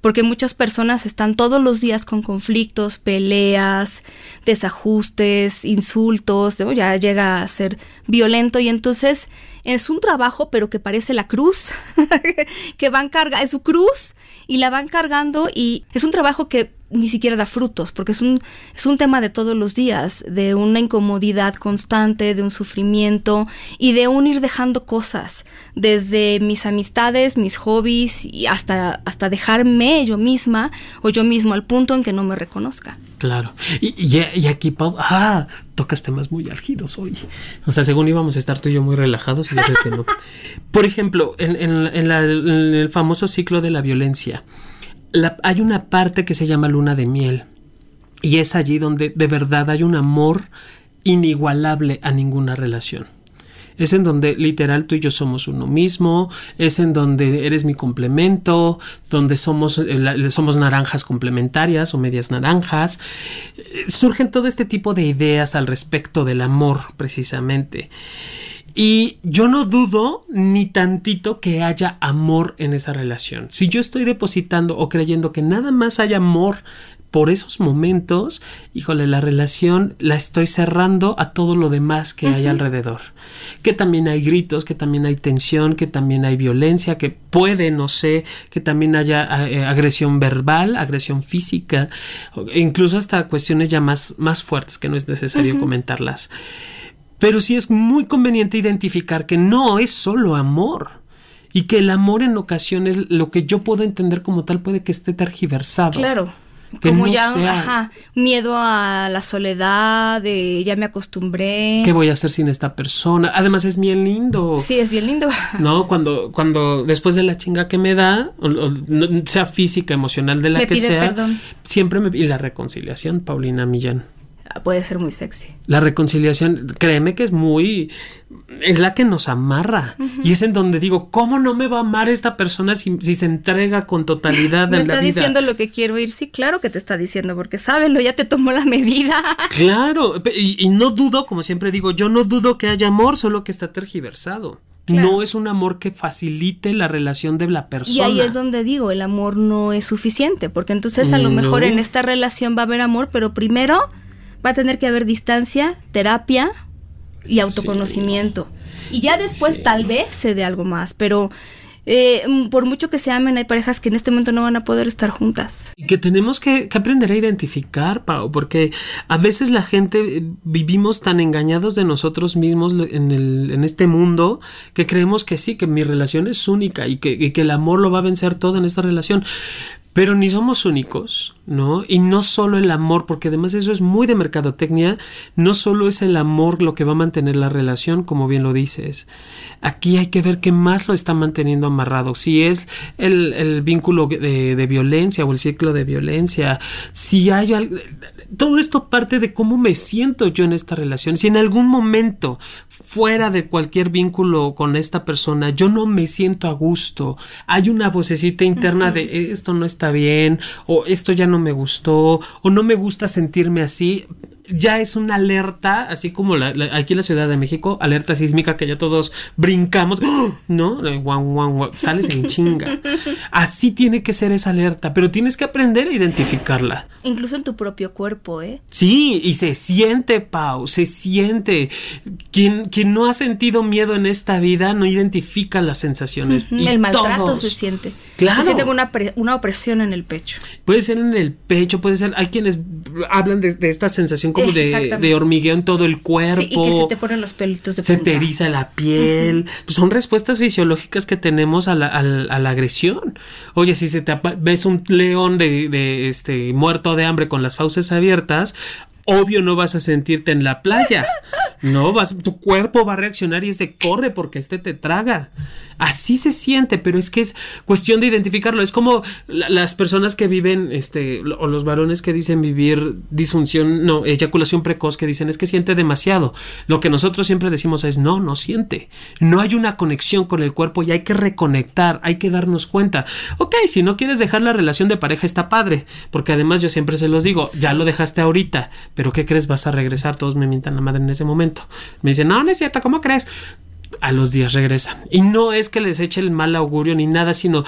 porque muchas personas están todos los días con conflictos, peleas, desajustes, insultos, ya llega a ser violento y entonces es un trabajo pero que parece la cruz, que van carga, es su cruz y la van cargando y es un trabajo que ni siquiera da frutos, porque es un, es un tema de todos los días, de una incomodidad constante, de un sufrimiento y de un ir dejando cosas, desde mis amistades, mis hobbies y hasta, hasta dejarme yo misma o yo mismo al punto en que no me reconozca. Claro. Y, y, aquí, Pau, ah, tocas temas muy álgidos hoy. O sea, según íbamos a estar tú y yo muy relajados, y yo que no. Por ejemplo, en, en el famoso ciclo de la violencia, hay una parte que se llama luna de miel. Y es allí donde de verdad hay un amor inigualable a ninguna relación. Es en donde literal tú y yo somos uno mismo, es en donde eres mi complemento, donde somos, eh, somos naranjas complementarias o medias naranjas. Eh, surgen todo este tipo de ideas al respecto del amor, precisamente. Y yo no dudo ni tantito que haya amor en esa relación. Si yo estoy depositando o creyendo que nada más hay amor por esos momentos, híjole, la relación la estoy cerrando a todo lo demás que hay alrededor. Que también hay gritos, que también hay tensión, que también hay violencia, que puede, no sé, que también haya eh, agresión verbal, agresión física, incluso hasta cuestiones ya más, más fuertes que no es necesario comentarlas. Pero sí es muy conveniente identificar que no es solo amor y que el amor en ocasiones, lo que yo puedo entender como tal, puede que esté tergiversado. Claro. como ya, ajá, miedo a la soledad, de ya me acostumbré. ¿Qué voy a hacer sin esta persona? Además es bien lindo. Sí, es bien lindo. No, cuando, cuando después de la chinga que me da, sea física, emocional, de la que sea, siempre me... Y la reconciliación, Paulina Millán puede ser muy sexy. La reconciliación, créeme que es muy, es la que nos amarra. Y es en donde digo, ¿cómo no me va a amar esta persona si, se entrega con totalidad ¿Me en la vida? está diciendo lo que quiero oír. Sí, claro que te está diciendo, porque sábelo, ya te tomó la medida. Claro, y, no dudo, como siempre digo, yo no dudo que haya amor, solo que está tergiversado. No es un amor que facilite la relación de la persona. Y ahí es donde digo, el amor no es suficiente, porque entonces a lo mejor en esta relación va a haber amor, pero primero va a tener que haber distancia, terapia y autoconocimiento. Y ya después tal vez se dé algo más, pero eh, por mucho que se amen, hay parejas que en este momento no van a poder estar juntas. Y que tenemos que, aprender a identificar, Pau, porque a veces la gente eh, vivimos tan engañados de nosotros mismos en, el, en este mundo que creemos que sí, que mi relación es única y que, y que el amor lo va a vencer todo en esta relación. Pero ni somos únicos, ¿no? Y no solo el amor, porque además eso es muy de mercadotecnia, no solo es el amor lo que va a mantener la relación, como bien lo dices. Aquí hay que ver qué más lo está manteniendo amarrado. Si es el, vínculo de, de, violencia o el ciclo de violencia, si hay algo todo esto parte de cómo me siento yo en esta relación. Si en algún momento, fuera de cualquier vínculo con esta persona, yo no me siento a gusto, hay una vocecita interna de esto no está bien, o esto ya no me gustó, o no me gusta sentirme así, ya es una alerta, así como aquí en la Ciudad de México, alerta sísmica que ya todos brincamos, ¿no? sales en chinga. Así tiene que ser esa alerta, pero tienes que aprender a identificarla. Incluso en tu propio cuerpo, ¿eh? Sí, y se siente, Pau, se siente. Quien, quien no ha sentido miedo en esta vida no identifica las sensaciones. y el maltrato se siente. Claro. Se una, una opresión en el pecho. Puede ser en el pecho, puede ser. Hay quienes hablan de, de esta sensación como de, hormigueo en todo el cuerpo. y que se te ponen los pelitos de Se te eriza la piel. pues son respuestas fisiológicas que tenemos a la, agresión. Oye, si se te ves un león de, de este muerto de hambre con las fauces abiertas, obvio no vas a sentirte en la playa. No, vas, tu cuerpo va a reaccionar y es de corre porque este te traga. Así se siente, pero es que es cuestión de identificarlo. Es como las personas que viven, este, o los varones que dicen vivir disfunción, no, eyaculación precoz, que dicen es que siente demasiado. Lo que nosotros siempre decimos es no, no siente. No hay una conexión con el cuerpo y hay que reconectar, hay que darnos cuenta. Ok, si no quieres dejar la relación de pareja está padre, porque además yo siempre se los digo, ya lo dejaste ahorita, pero ¿qué crees? Vas a regresar, todos me mientan la madre en ese momento. Me dicen, no, no es cierto, ¿cómo crees? a los días regresan. Y no es que les eche el mal augurio ni nada, sino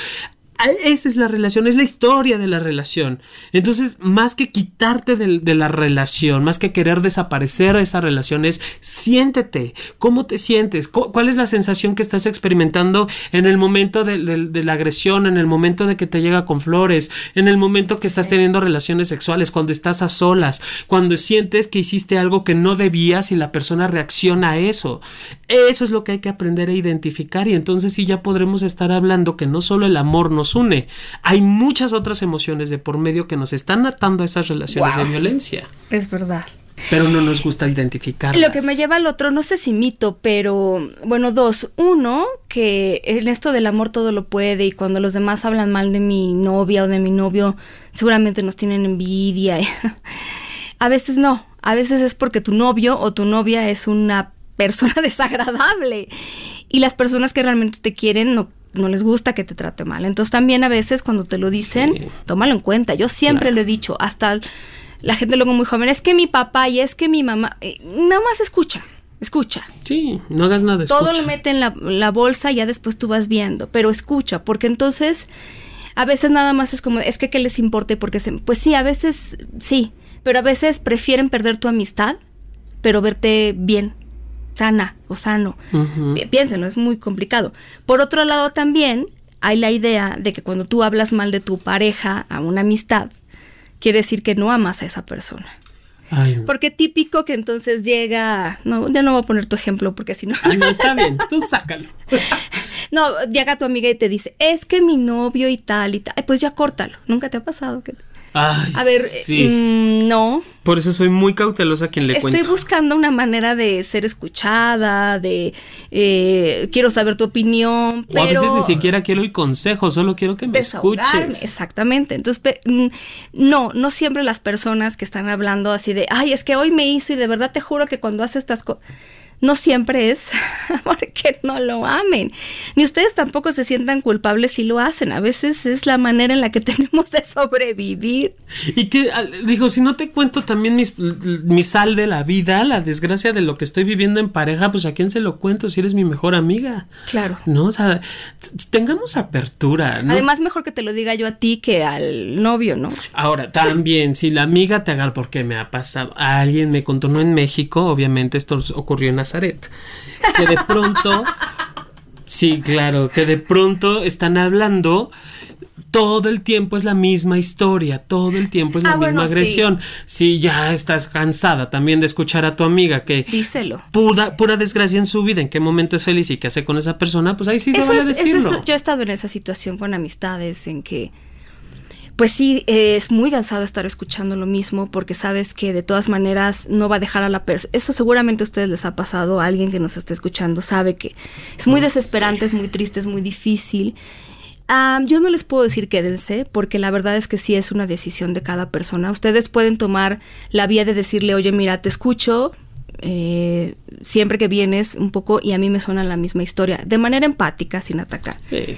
esa es la relación, es la historia de la relación. Entonces, más que quitarte de, la relación, más que querer desaparecer esa relación, es siéntete, cómo te sientes, cuál es la sensación que estás experimentando en el momento de, la agresión, en el momento de que te llega con flores, en el momento que estás teniendo relaciones sexuales, cuando estás a solas, cuando sientes que hiciste algo que no debías y la persona reacciona a eso. Eso es lo que hay que aprender a identificar y entonces sí ya podremos estar hablando que no solo el amor nos une. Hay muchas otras emociones de por medio que nos están atando a esas relaciones de violencia. Es verdad. Pero no nos gusta identificar. Lo que me lleva al otro, no sé si mito, pero bueno, dos. Uno, que en esto del amor todo lo puede y cuando los demás hablan mal de mi novia o de mi novio, seguramente nos tienen envidia. a veces no, a veces es porque tu novio o tu novia es una persona desagradable y las personas que realmente te quieren no no les gusta que te trate mal. Entonces también a veces cuando te lo dicen, tómalo en cuenta. Yo siempre lo he dicho, hasta la gente luego muy joven, es que mi papá y es que mi mamá, eh, nada más escucha. Escucha. Sí, no hagas nada. Todo lo mete en la, bolsa y ya después tú vas viendo, pero escucha, porque entonces a veces nada más es como, es que que les importe, porque se, pues sí, a veces sí, pero a veces prefieren perder tu amistad, pero verte bien, sana o sano. Piénsenlo, es muy complicado. Por otro lado, también hay la idea de que cuando tú hablas mal de tu pareja a una amistad, quiere decir que no amas a esa persona. Porque típico que entonces llega, no, ya no voy a poner tu ejemplo porque si no... no, está bien, tú sácalo. no, llega tu amiga y te dice, es que mi novio y tal y tal, pues ya córtalo, nunca te ha pasado que a ver, mm, no. Por eso soy muy cautelosa a quien le Estoy buscando una manera de ser escuchada, de eh, quiero saber tu opinión. O a veces ni siquiera quiero el consejo, solo quiero que me escuches. Exactamente. Entonces, mm, no, no siempre las personas que están hablando así de, ay, es que hoy me hizo y de verdad te juro que cuando hace estas cosas no siempre es porque no lo amen. Ni ustedes tampoco se sientan culpables si lo hacen. A veces es la manera en la que tenemos de sobrevivir. Y que, digo, si no te cuento también mi sal de la vida, la desgracia de lo que estoy viviendo en pareja, pues a quién se lo cuento si eres mi mejor amiga. Claro. No, o sea, tengamos apertura. ¿no? Además, mejor que te lo diga yo a ti que al novio, ¿no? Ahora, también, si la amiga te agarra, porque me ha pasado, alguien me contó, no en México, obviamente esto ocurrió en Nazaret, que de pronto Sí, claro, que de pronto están hablando todo el tiempo es la misma historia, todo el tiempo es la Ah, misma bueno, agresión. Si ya estás cansada también de escuchar a tu amiga que Díselo. pura, pura desgracia en su vida, en qué momento es feliz y qué hace con esa persona, pues ahí sí se vale es- decirlo. es- yo he estado en esa situación con amistades en que, pues sí, eh, es muy cansado estar escuchando lo mismo porque sabes que de todas maneras no va a dejar a la persona. Eso seguramente a ustedes les ha pasado, a alguien que nos está escuchando sabe que es muy desesperante, es muy triste, es muy difícil. Ah, yo no les puedo decir quédense, porque la verdad es que sí es una decisión de cada persona. Ustedes pueden tomar la vía de decirle, oye, mira, te escucho, eh, siempre que vienes un poco y a mí me suena la misma historia, de manera empática, sin atacar. Sí.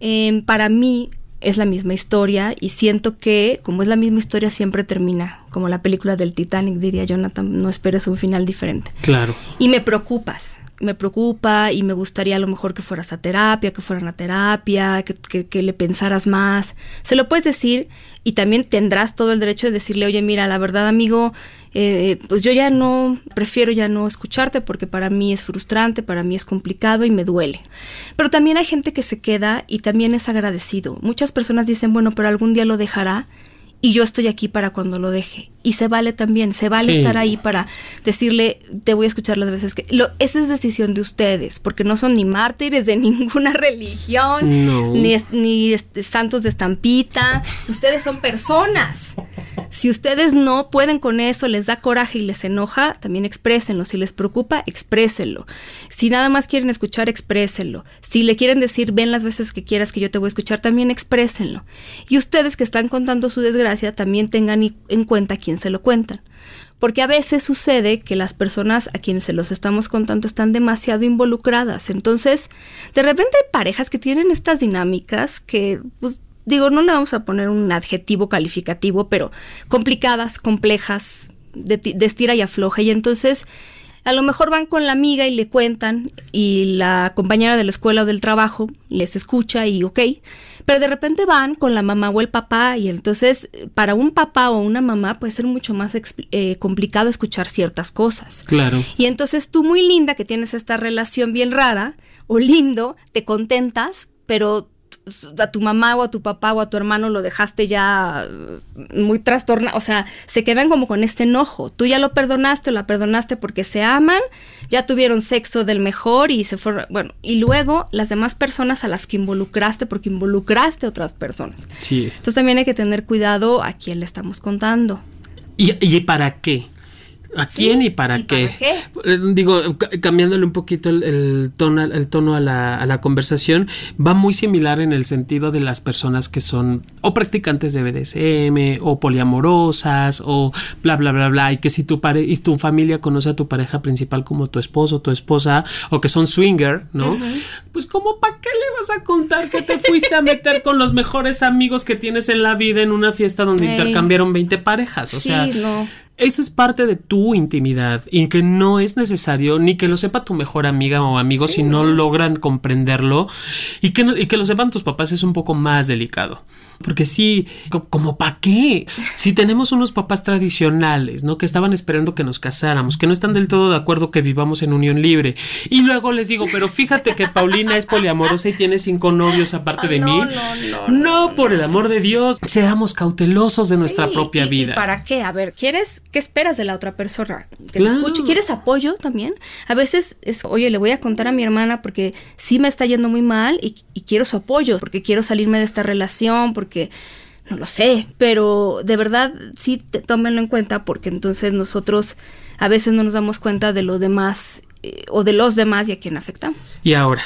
Eh, para mí es la misma historia y siento que como es la misma historia siempre termina, como la película del Titanic, diría Jonathan, no esperes un final diferente. Claro. Y me preocupas, me preocupa y me gustaría a lo mejor que fueras a terapia, que fueran a terapia, que, que- que le pensaras más. Se lo puedes decir y también tendrás todo el derecho de decirle, oye, mira, la verdad, amigo, eh, pues yo ya no, prefiero ya no escucharte porque para mí es frustrante, para mí es complicado y me duele. Pero también hay gente que se queda y también es agradecido. Muchas personas dicen, bueno, pero algún día lo dejará y yo estoy aquí para cuando lo deje. Y se vale también, se vale Sí. estar ahí para decirle, te voy a escuchar las veces que... Lo, esa es decisión de ustedes, porque no son ni mártires de ninguna religión, No. ni, ni este, santos de estampita. Ustedes son personas. Si ustedes no pueden con eso, les da coraje y les enoja, también exprésenlo. Si les preocupa, exprésenlo. Si nada más quieren escuchar, exprésenlo. Si le quieren decir, ven las veces que quieras que yo te voy a escuchar, también exprésenlo. Y ustedes que están contando su desgracia, también tengan en cuenta a se lo cuentan. Porque a veces sucede que las personas a quienes se los estamos contando están demasiado involucradas. Entonces, de repente hay parejas que tienen estas dinámicas que, pues, digo, no le vamos a poner un adjetivo calificativo, pero complicadas, complejas, de, y afloja. Y entonces, a lo mejor van con la amiga y le cuentan y la compañera de la escuela o del trabajo les escucha y ok, pero de repente van con la mamá o el papá y entonces para un papá o una mamá puede ser mucho más eh, complicado escuchar ciertas cosas. Claro. Y entonces tú muy linda que tienes esta relación bien rara o lindo, te contentas, pero a tu mamá o a tu papá o a tu hermano lo dejaste ya eh, muy trastornado, o sea, se quedan como con este enojo. Tú ya lo perdonaste, la perdonaste porque se aman, ya tuvieron sexo del mejor y se fueron, bueno, y luego las demás personas a las que involucraste porque involucraste a otras personas. Sí. Entonces también hay que tener cuidado a quién le estamos contando. ¿Y, y para qué? ¿A Sí, quién y para ¿y qué? para qué? Eh, Digo, ca- cambiándole un poquito el, el tono, el tono a, la, a la conversación, va muy similar en el sentido de las personas que son o practicantes de BDSM o poliamorosas o bla, bla, bla, bla, y que si tu, pare y tu familia conoce a tu pareja principal como tu esposo o tu esposa o que son swinger, ¿no? Pues como para qué le vas a contar que te fuiste a meter con los mejores amigos que tienes en la vida en una fiesta donde intercambiaron 20 parejas? O sí, sea, no. Eso es parte de tu intimidad y que no es necesario ni que lo sepa tu mejor amiga o amigo si no logran comprenderlo y que, no- y que lo sepan tus papás es un poco más delicado. Porque sí, co- como para qué? Si tenemos unos papás tradicionales, ¿no? Que estaban esperando que nos casáramos, que no están del todo de acuerdo que vivamos en unión libre. Y luego les digo, pero fíjate que Paulina es poliamorosa y tiene cinco novios aparte de no, mí. no, no, No, por el amor de Dios, seamos cautelosos de nuestra Sí, propia y- y vida. ¿Para qué? A ver, ¿quieres qué esperas de la otra persona? Que Claro. te escuche. ¿Quieres apoyo también? A veces es, oye, le voy a contar a mi hermana porque sí me está yendo muy mal y, y quiero su apoyo, porque quiero salirme de esta relación, porque no lo sé, pero de verdad sí te- tómenlo en cuenta porque entonces nosotros a veces no nos damos cuenta de lo demás eh, o de los demás y a quién afectamos. Y ahora,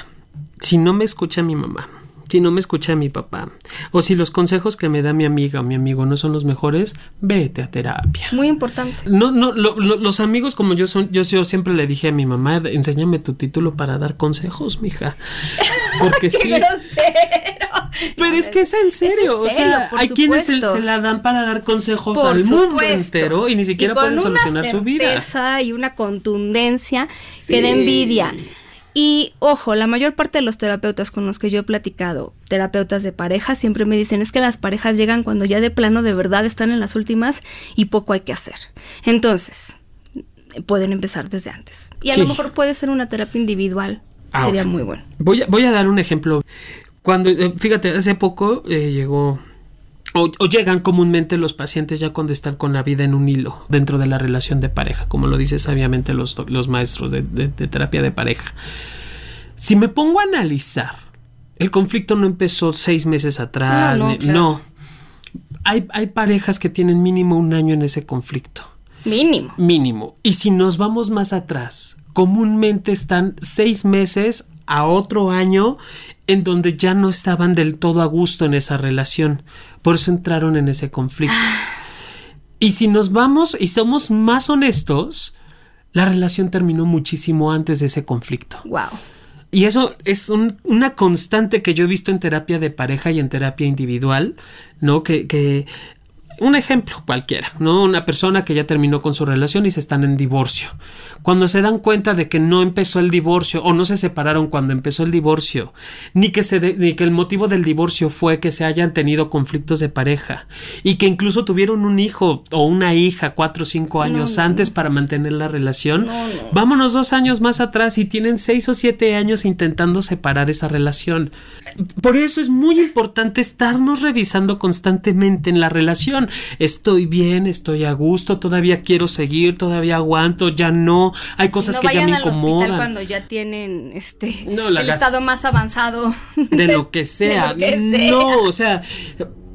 si no me escucha mi mamá, si no me escucha mi papá, o si los consejos que me da mi amiga o mi amigo no son los mejores, vete a terapia. Muy importante. No, no, lo- lo- los amigos como yo son, yo, yo siempre le dije a mi mamá, enséñame tu título para dar consejos, mija. Porque sí. Pero es que es en serio, o serio, sea, hay quienes se, la dan para dar consejos Por al mundo entero y ni siquiera pueden solucionar una su vida. y una contundencia que da envidia. Y ojo, la mayor parte de los terapeutas con los que yo he platicado, terapeutas de pareja, siempre me dicen es que las parejas llegan cuando ya de plano de verdad están en las últimas y poco hay que hacer. Entonces, pueden empezar desde antes. Y a Sí. lo mejor puede ser una terapia individual Sería muy bueno. Voy a, voy a dar un ejemplo. Cuando, eh, fíjate, hace poco eh, llegó o, llegan comúnmente los pacientes ya cuando están con la vida en un hilo dentro de la relación de pareja, como lo dicen sabiamente los, los maestros de, terapia de pareja. Si me pongo a analizar, el conflicto no empezó seis meses atrás, no. no. Hay, hay parejas que tienen mínimo un año en ese conflicto. Mínimo. Mínimo. Y si nos vamos más atrás, comúnmente están seis meses a otro año en donde ya no estaban del todo a gusto en esa relación. Por eso entraron en ese conflicto. Y si nos vamos y somos más honestos, la relación terminó muchísimo antes de ese conflicto. Wow. Y eso es una constante que yo he visto en terapia de pareja y en terapia individual, ¿no? Que, que un ejemplo cualquiera, ¿no? Una persona que ya terminó con su relación y se están en divorcio. Cuando se dan cuenta de que no empezó el divorcio o no se separaron cuando empezó el divorcio, ni que, se ni que el motivo del divorcio fue que se hayan tenido conflictos de pareja y que incluso tuvieron un hijo o una hija cuatro o cinco años antes para mantener la relación, vámonos dos años más atrás y tienen seis o siete años intentando separar esa relación. Por eso es muy importante estarnos revisando constantemente en la relación estoy bien, estoy a gusto, todavía quiero seguir, todavía aguanto, ya no, hay cosas que ya me incomodan. cuando ya tienen este el estado más avanzado de, lo que sea. No, o sea,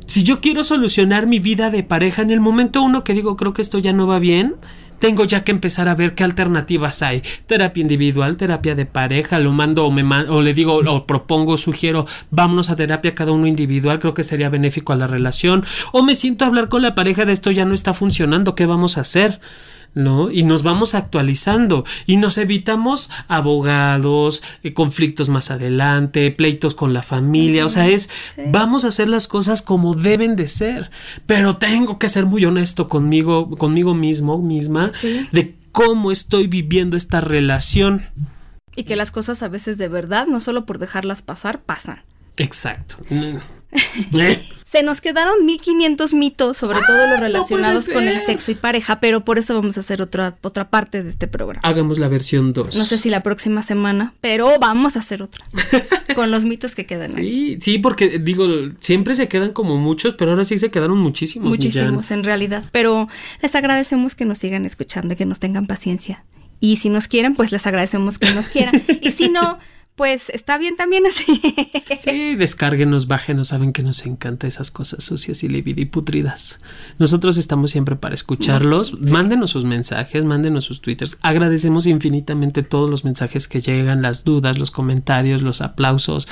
si yo quiero solucionar mi vida de pareja en el momento uno que digo, creo que esto ya no va bien, tengo ya que empezar a ver qué alternativas hay. Terapia individual, terapia de pareja, lo mando o, me o le digo o propongo, sugiero, vámonos a terapia cada uno individual, creo que sería benéfico a la relación. O me siento a hablar con la pareja de esto ya no está funcionando, ¿qué vamos a hacer? ¿No? Y nos vamos actualizando y nos evitamos abogados, eh, conflictos más adelante, pleitos con la familia, o sea, es vamos a hacer las cosas como deben de ser, pero tengo que ser muy honesto conmigo, conmigo mismo, misma, de cómo estoy viviendo esta relación. Y que las cosas a veces de verdad, no solo por dejarlas pasar, pasan. Exacto. ¿Eh? Se nos quedaron 1500 mitos, sobre todo los relacionados con el sexo y pareja, pero por eso vamos a hacer otra, otra parte de este programa. Hagamos la versión 2. No sé si la próxima semana, pero vamos a hacer otra. con los mitos que quedan sí, Sí, porque digo, siempre se quedan como muchos, pero ahora sí se quedaron muchísimos. Muchísimos, en realidad. Pero les agradecemos que nos sigan escuchando y que nos tengan paciencia. Y si nos quieren, pues les agradecemos que nos quieran. y si no pues está bien también así. Sí, descárguenos, bájenos, saben que nos encanta esas cosas sucias y lividiputridas. Nosotros estamos siempre para escucharlos. Mándenos sus mensajes, mándenos sus twitters. Agradecemos infinitamente todos los mensajes que llegan, las dudas, los comentarios, los aplausos,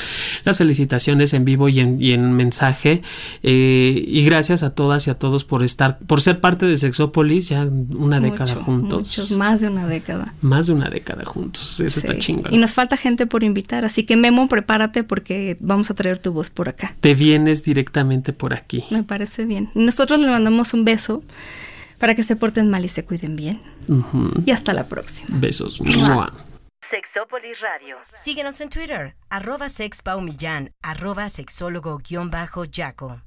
las felicitaciones en vivo y en, mensaje. Eh, y gracias a todas y a todos por estar, por ser parte de Sexópolis, ya una década juntos. Más de una década. Más de una década juntos. Eso está chingón. Y nos falta gente por invitar. Así que Memo, prepárate porque vamos a traer tu voz por acá. Te vienes directamente por aquí. Me parece bien. Nosotros le mandamos un beso para que se porten mal y se cuiden bien. Y hasta la próxima. Besos. Sexópolis Radio. Síguenos en Twitter, arroba sexpaumillán, arroba sexólogo-yaco.